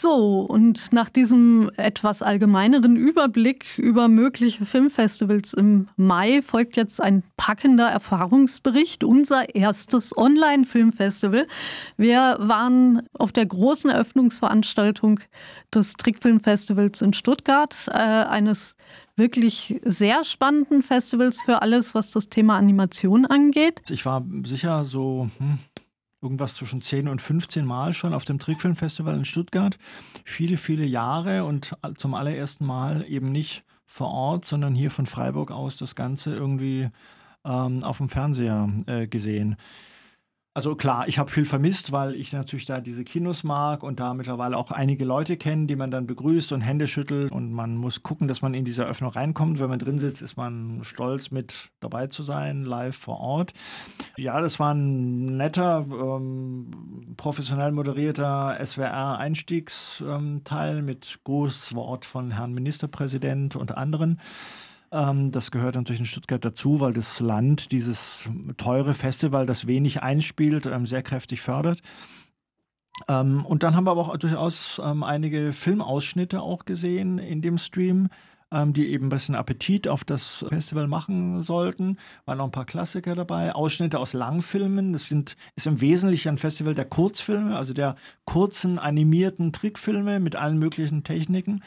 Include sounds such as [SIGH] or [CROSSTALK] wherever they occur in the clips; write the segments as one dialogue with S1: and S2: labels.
S1: So, und nach diesem etwas allgemeineren Überblick über mögliche Filmfestivals im Mai folgt jetzt ein packender Erfahrungsbericht, unser erstes Online-Filmfestival. Wir waren auf der großen Eröffnungsveranstaltung des Trickfilmfestivals in Stuttgart, äh, eines wirklich sehr spannenden Festivals für alles, was das Thema Animation angeht.
S2: Ich war sicher so hm, irgendwas zwischen 10 und 15 Mal schon auf dem Trickfilmfestival in Stuttgart. Viele, viele Jahre und zum allerersten Mal eben nicht vor Ort, sondern hier von Freiburg aus das Ganze irgendwie ähm, auf dem Fernseher äh, gesehen. Also klar, ich habe viel vermisst, weil ich natürlich da diese Kinos mag und da mittlerweile auch einige Leute kennen, die man dann begrüßt und Hände schüttelt und man muss gucken, dass man in diese Öffnung reinkommt. Wenn man drin sitzt, ist man stolz mit dabei zu sein, live vor Ort. Ja, das war ein netter, ähm, professionell moderierter SWR-Einstiegsteil mit Grußwort von Herrn Ministerpräsident und anderen. Ähm, das gehört natürlich in Stuttgart dazu, weil das Land dieses teure Festival, das wenig einspielt, ähm, sehr kräftig fördert. Ähm, und dann haben wir aber auch durchaus einige Filmausschnitte auch gesehen in dem Stream, die eben ein bisschen Appetit auf das Festival machen sollten. Waren auch ein paar Klassiker dabei, Ausschnitte aus Langfilmen. Das sind, ist im Wesentlichen ein Festival der Kurzfilme, also der kurzen animierten Trickfilme mit allen möglichen Techniken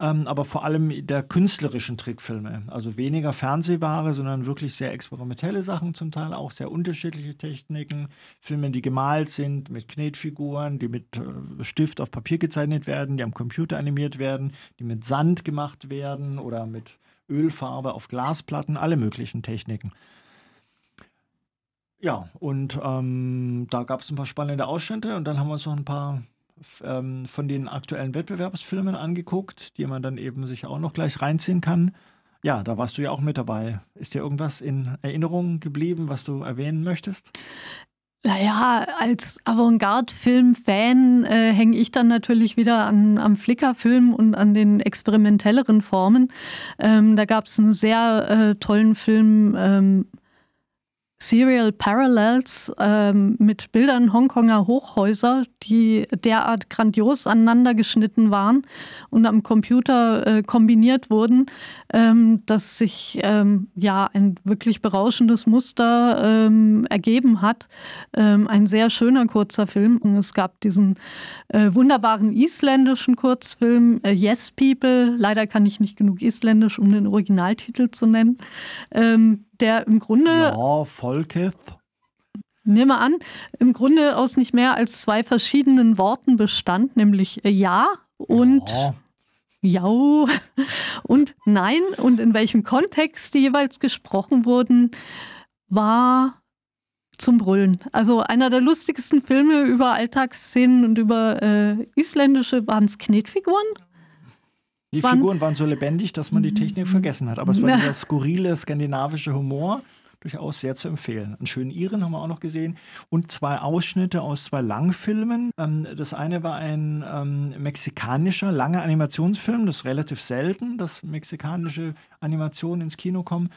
S2: ähm, aber vor allem der künstlerischen Trickfilme. Also weniger fernsehbare, sondern wirklich sehr experimentelle Sachen zum Teil, auch sehr unterschiedliche Techniken. Filme, die gemalt sind mit Knetfiguren, die mit äh, Stift auf Papier gezeichnet werden, die am Computer animiert werden, die mit Sand gemacht werden oder mit Ölfarbe auf Glasplatten, alle möglichen Techniken. Ja, und ähm, da gab es ein paar spannende Ausschnitte und dann haben wir uns noch ein paar ähm, von den aktuellen Wettbewerbsfilmen angeguckt, die man dann eben sich auch noch gleich reinziehen kann. Ja, da warst du ja auch mit dabei. Ist dir irgendwas in Erinnerung geblieben, was du erwähnen möchtest?
S1: Naja, als Avantgarde-Film-Fan äh, hänge ich dann natürlich wieder an, am Flickr-Film und an den experimentelleren Formen. Ähm, da gab es einen sehr äh, tollen Film ähm, Serial Parallels ähm, mit Bildern Hongkonger Hochhäuser, die derart grandios aneinander geschnitten waren und am Computer äh, kombiniert wurden, ähm, dass sich ähm, ja ein wirklich berauschendes Muster ähm, ergeben hat. Ähm, ein sehr schöner kurzer Film. Und es gab diesen äh, wunderbaren isländischen Kurzfilm äh, Yes People. Leider kann ich nicht genug Isländisch, um den Originaltitel zu nennen ähm, der im Grunde.
S2: Ja, Volketh.
S1: Nehme an, im Grunde aus nicht mehr als zwei verschiedenen Worten bestand, nämlich ja und ja. ja [LAUGHS] und nein und in welchem Kontext die jeweils gesprochen wurden, war zum Brüllen. Also einer der lustigsten Filme über Alltagsszenen und über äh, isländische waren es Knetfiguren.
S2: Die Figuren waren so lebendig, dass man die Technik vergessen hat. Aber es war dieser skurrile skandinavische Humor durchaus sehr zu empfehlen. Einen schönen Iren haben wir auch noch gesehen und zwei Ausschnitte aus zwei Langfilmen. Ähm, das eine war ein ähm, mexikanischer langer Animationsfilm, das ist relativ selten, dass mexikanische Animationen ins Kino kommen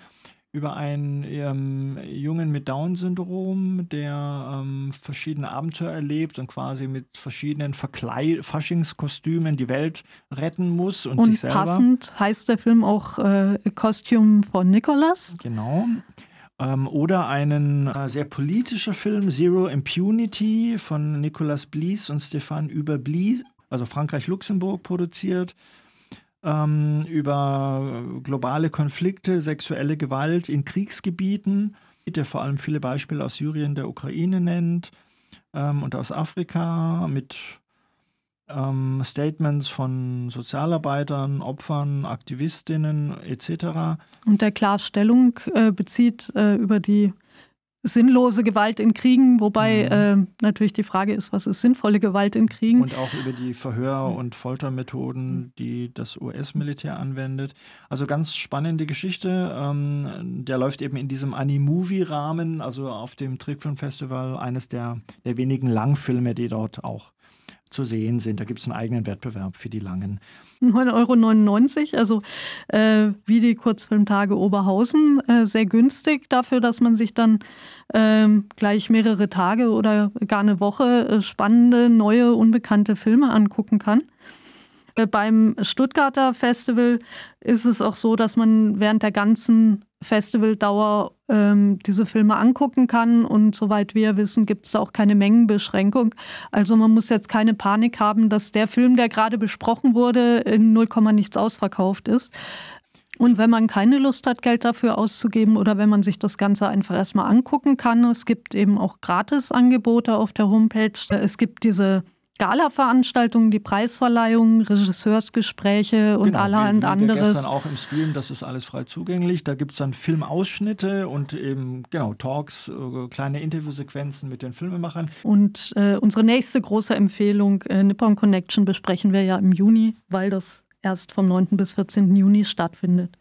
S2: über einen ähm, Jungen mit Down-Syndrom, der ähm, verschiedene Abenteuer erlebt und quasi mit verschiedenen Verkleid Faschingskostümen die Welt retten muss und, und sich selber.
S1: Passend heißt der Film auch äh, Costume von Nicholas.
S2: Genau. Ähm, oder einen äh, sehr politischer Film, Zero Impunity von Nicolas Blies und Stéphane Überblies, also Frankreich-Luxemburg produziert ähm, über globale Konflikte, sexuelle Gewalt in Kriegsgebieten, der vor allem viele Beispiele aus Syrien, der Ukraine nennt ähm, und aus Afrika mit ähm, Statements von Sozialarbeitern, Opfern, Aktivistinnen etc.
S1: Und der Klarstellung äh, bezieht äh, über die sinnlose Gewalt in Kriegen, wobei mhm. äh, natürlich die Frage ist, was ist sinnvolle Gewalt in Kriegen?
S2: Und auch über die Verhör- und Foltermethoden, die das US-Militär anwendet. Also ganz spannende Geschichte. Ähm, der läuft eben in diesem Anime-Movie-Rahmen, also auf dem Trickfilmfestival, eines der, der wenigen Langfilme, die dort auch zu sehen sind. Da gibt es einen eigenen Wettbewerb für die langen.
S1: 9,99 Euro, also äh, wie die Kurzfilmtage Oberhausen, äh, sehr günstig dafür, dass man sich dann äh, gleich mehrere Tage oder gar eine Woche äh, spannende, neue, unbekannte Filme angucken kann. Äh, beim Stuttgarter Festival ist es auch so, dass man während der ganzen Festivaldauer ähm, diese Filme angucken kann. Und soweit wir wissen, gibt es auch keine Mengenbeschränkung. Also man muss jetzt keine Panik haben, dass der Film, der gerade besprochen wurde, in 0, nichts ausverkauft ist. Und wenn man keine Lust hat, Geld dafür auszugeben oder wenn man sich das Ganze einfach erstmal angucken kann, es gibt eben auch Gratisangebote auf der Homepage. Es gibt diese Gala-Veranstaltungen, die Preisverleihungen, Regisseursgespräche und
S2: genau,
S1: allerhand anderes.
S2: gestern auch im Stream, das ist alles frei zugänglich. Da gibt es dann Filmausschnitte und eben genau Talks, äh, kleine Interviewsequenzen mit den Filmemachern.
S1: Und äh, unsere nächste große Empfehlung, äh, Nippon Connection, besprechen wir ja im Juni, weil das erst vom 9. bis 14. Juni stattfindet.